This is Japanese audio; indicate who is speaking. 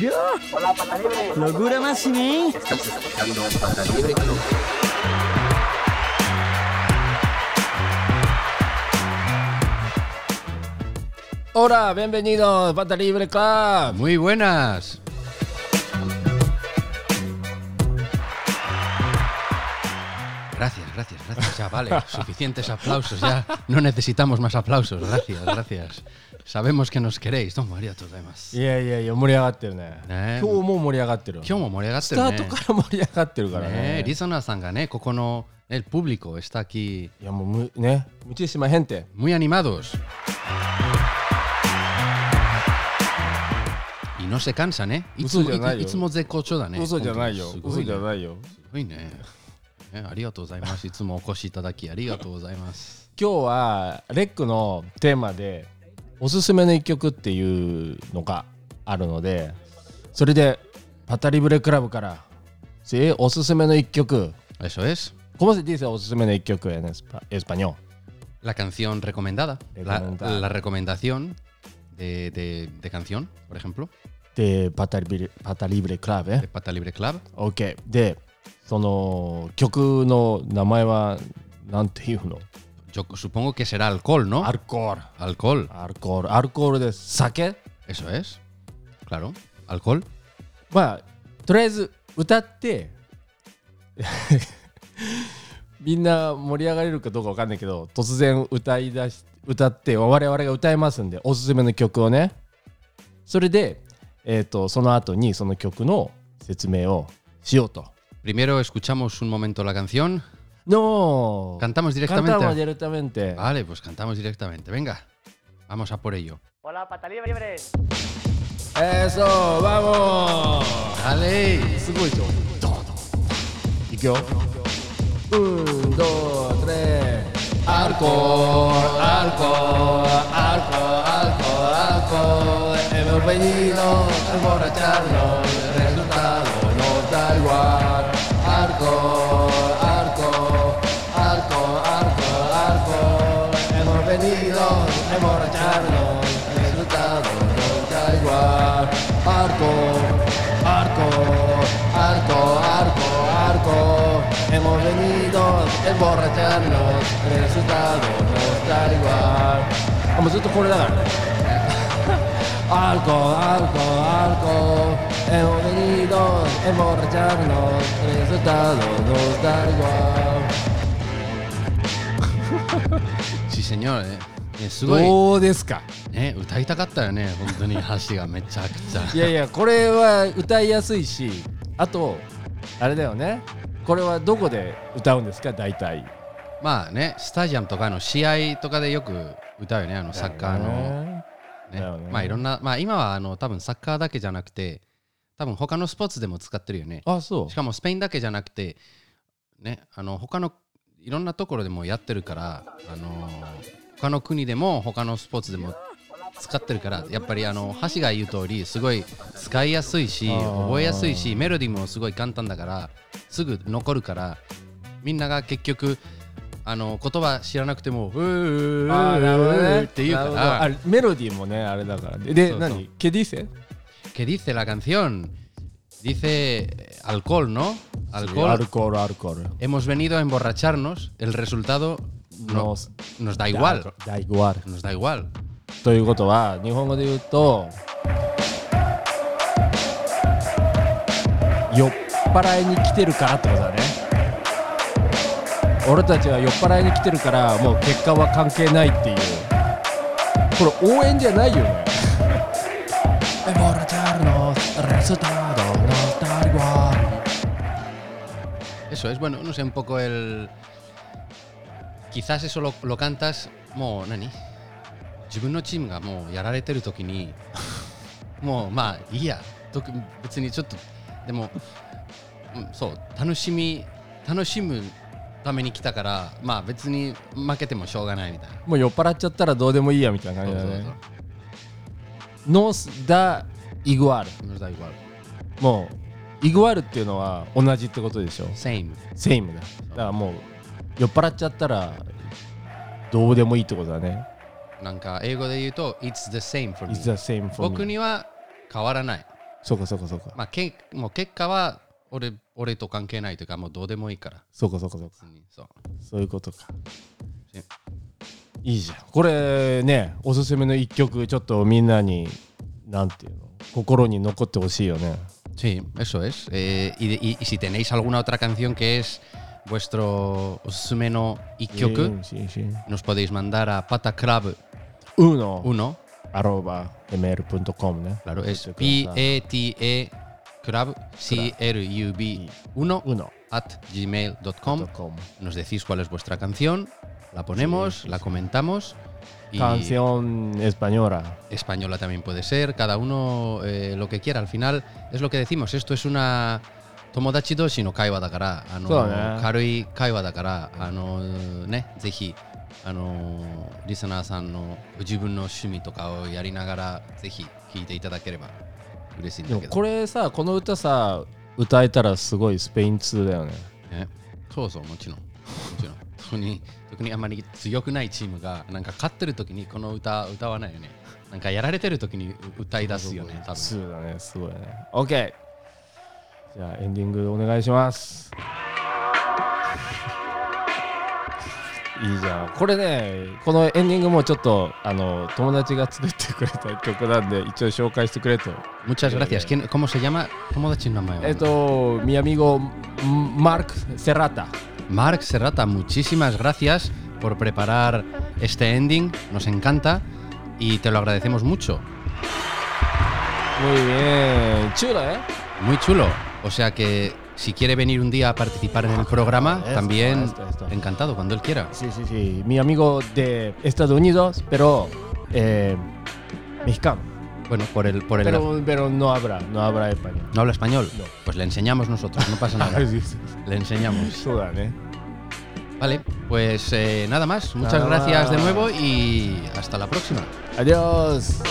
Speaker 1: Yo. Hola, pata libre. Locura máxima, ¿eh? Estás escuchando Pata Libre Club.
Speaker 2: Hola, bienvenidos, Pata Libre Club.
Speaker 3: Muy buenas. Ya vale, suficientes aplausos. Ya no necesitamos más aplausos. Gracias, gracias. Sabemos que nos queréis.どうもありがとうございます。
Speaker 2: いやいやいや、盛り上がってるね。
Speaker 3: ね
Speaker 2: 今日も盛り上がってる。
Speaker 3: 今日も盛り上がって
Speaker 2: スタ
Speaker 3: るね。
Speaker 2: ートから盛り上がってるからね。
Speaker 3: ねリソナーさんがね、ここの、el público está aquí
Speaker 2: いやもうむね、muchísima gente。
Speaker 3: muy animados. Y no se cansan, ¿eh? いつも
Speaker 2: 嘘じゃないよ
Speaker 3: いつも絶好調だね。
Speaker 2: 嘘じゃないよ。嘘
Speaker 3: すごいね
Speaker 2: じゃないよ。
Speaker 3: すごいね。 ねありがとうございます。いつもお越しいただきありがとうございます。
Speaker 2: 今日はレックのテーマでおすすめの一曲っていうのがあるので、それでパタリブレクラブからせおすすめの一曲。
Speaker 3: Eso es.
Speaker 2: ¿Cómo se dice おすすめの一曲 en espa- español?
Speaker 3: La canción recomendada. La,
Speaker 2: Recomendada.
Speaker 3: la recomendación de, de- de canción, por ejemplo,
Speaker 2: でパタリブレパタリブレクラブ
Speaker 3: de Pata Libre Club.
Speaker 2: OK でその曲の名前はなんていうの
Speaker 3: ？Yo supongo que será alcohol, ¿no?
Speaker 2: アルコール
Speaker 3: alcohol.
Speaker 2: アルコールアルコールです酒
Speaker 3: Eso es. Claro. Alcohol.
Speaker 2: まあとりあえず歌って みんな盛り上がれるかどうかわかんないけど突然歌い出し歌って我々が歌いますんでおすすめの曲をねそれで、えー、とその後にその曲の説明をしようと
Speaker 3: Primero escuchamos un momento la canción.
Speaker 2: No.
Speaker 3: Cantamos directamente.
Speaker 2: Cantamos directamente.
Speaker 3: Vale, pues cantamos directamente. Venga, vamos a por ello.
Speaker 4: Hola, pata libre.
Speaker 2: Eso, vamos.
Speaker 3: Dale.
Speaker 2: Y yo. Un, dos, tres. Alcohol, alcohol, alcohol, alcohol, alcohol. Hemos venido a emborracharnos. Emborracharnos. El resultado nos da igual. あもうずっとこれだからね。Alcohol, alcohol, alcohol. Hemos venido emborracharnos. El resultado nos da igual.
Speaker 3: Sí, señor. Eh. Eh, すごい
Speaker 2: どうですか
Speaker 3: ね歌いたかったよね本当に橋がめちゃくちゃ
Speaker 2: いやいやこれは歌いやすいしあとあれだよねこれはどこで歌うんですか？大体。
Speaker 3: まあねスタジアムとかの試合とかでよく歌うよね。あのサッカーの。ね。
Speaker 2: ね。
Speaker 3: まあいろんなまあ今はあの多分サッカーだけじゃなくて多分他のスポーツでも使ってるよね。
Speaker 2: あそう。
Speaker 3: しかもスペインだけじゃなくてねあの他のいろんなところでもやってるからあの他の国でも他のスポーツでも使ってるからやっぱりあの橋が言う通りすごい使いやすいし
Speaker 2: あー
Speaker 3: 覚えやすいしメロディーもすごい簡単だからすぐ残るからみんなが結局あの言葉知らなくてもうーうー
Speaker 2: あーなるほどね
Speaker 3: って言うか
Speaker 2: なるほど
Speaker 3: ら
Speaker 2: あメロディーもねあれだからでで
Speaker 3: そうそう
Speaker 2: 何ケディセ
Speaker 3: ¿Qué dice la canción? Dice eh, alcohol, ¿no? Alcohol.
Speaker 2: アルコールアルコール
Speaker 3: Hemos venido a emborracharnos. El resultado no-
Speaker 2: Nos-
Speaker 3: nos da igual.
Speaker 2: だいぶある
Speaker 3: Nos da igual.
Speaker 2: ということは日本語で言うと酔っ払いに来てるからってことだね。俺たちは酔っ払いに来てるからもう結果は関係ないっていう。これ応援じゃないよね。
Speaker 3: ボルチャールのレターもう何自分のチームがもうやられてる時にもうまあいいや。特別にちょっとでも、うん、そう楽しみ楽しむために来たからまあ別に負けてもしょうがないみたいな。
Speaker 2: もう酔っ払っちゃったらどうでもいいやみたいな感じだね。
Speaker 3: そうそうそう。
Speaker 2: Nos da igual
Speaker 3: nos da igual
Speaker 2: もうイグワルっていうのは同じってことでしょ
Speaker 3: ？Same
Speaker 2: セイムだ。だからもう酔っ払っちゃったらどうでもいいってことだね
Speaker 3: なんか英語で言うと It's the same for me
Speaker 2: It's the same for
Speaker 3: 僕には変わらない
Speaker 2: そうかそうかそうか
Speaker 3: まあけもう結果は俺俺と関係ないというかもうどうでもいいから
Speaker 2: そうかそうかそうか
Speaker 3: そう
Speaker 2: そういうことか
Speaker 3: ね
Speaker 2: いいじゃんこれねおすすめの一曲ちょっとみんなになんていうの心に残ってほしいよね
Speaker 3: Sí, eso es. Eh, y, de- y- y si tenéis alguna otra canción que es vuestro osumeno ikkyoku,
Speaker 2: しし
Speaker 3: nos podéis mandar a pataclub1,
Speaker 2: uno, uno. arroba gmail.com. ¿no?
Speaker 3: Claro, es P-E-T-E crab, C-R-U-B 1 at gmail.com. Nos decís cuál es vuestra canción, la ponemos, la comentamos.
Speaker 2: Canción española.
Speaker 3: Española también puede ser, cada uno eh, lo que quiera. Al final es lo que decimos, esto es una... Tomodachi no kaiwa dakara, ano, karui kaiwa dakara, ano, ne, あのリスナーさんの自分の趣味とかをやりながらぜひ聴いていただければ嬉しいんだけど。
Speaker 2: これさこの歌さ歌えたらすごいスペイン通だよね
Speaker 3: ね、そうそう、もちろん。もちろん。特に、特にあまり強くないチームが、なんか勝ってる時にこの歌歌わないよね。なんかやられてる時に歌い出すよね、多分。
Speaker 2: そうだねすごいね OK じゃあエンディングお願いしますいいじゃんこれねこのエンディングもちょっとあの友達が作ってくれた曲なんで一応紹介してくれと
Speaker 3: Muchas gracias. ¿Quién- ¿Cómo se llama? ¿Cómo da nombre?
Speaker 2: えっとみやみごマーク・セラタ
Speaker 3: Mark Serrata, muchísimas gracias por preparar este ending. Nos encanta y te lo agradecemos mucho.
Speaker 2: Muy bien chulo eh
Speaker 3: Muy chulo. O sea que si quiere venir un día a participar en el programa, también encantado, cuando él quiera.
Speaker 2: Sí, sí, sí. Mi amigo de Estados Unidos, pero eh, mexicano.
Speaker 3: Bueno, por el, por el
Speaker 2: pero, no habrá, no habrá español.
Speaker 3: ¿No habla español?
Speaker 2: No.
Speaker 3: Pues le enseñamos nosotros, no pasa nada. Le enseñamos.
Speaker 2: Sudan, ¿eh?
Speaker 3: Vale, pues eh, nada más. Muchas gracias de nuevo y hasta la próxima.
Speaker 2: Adiós.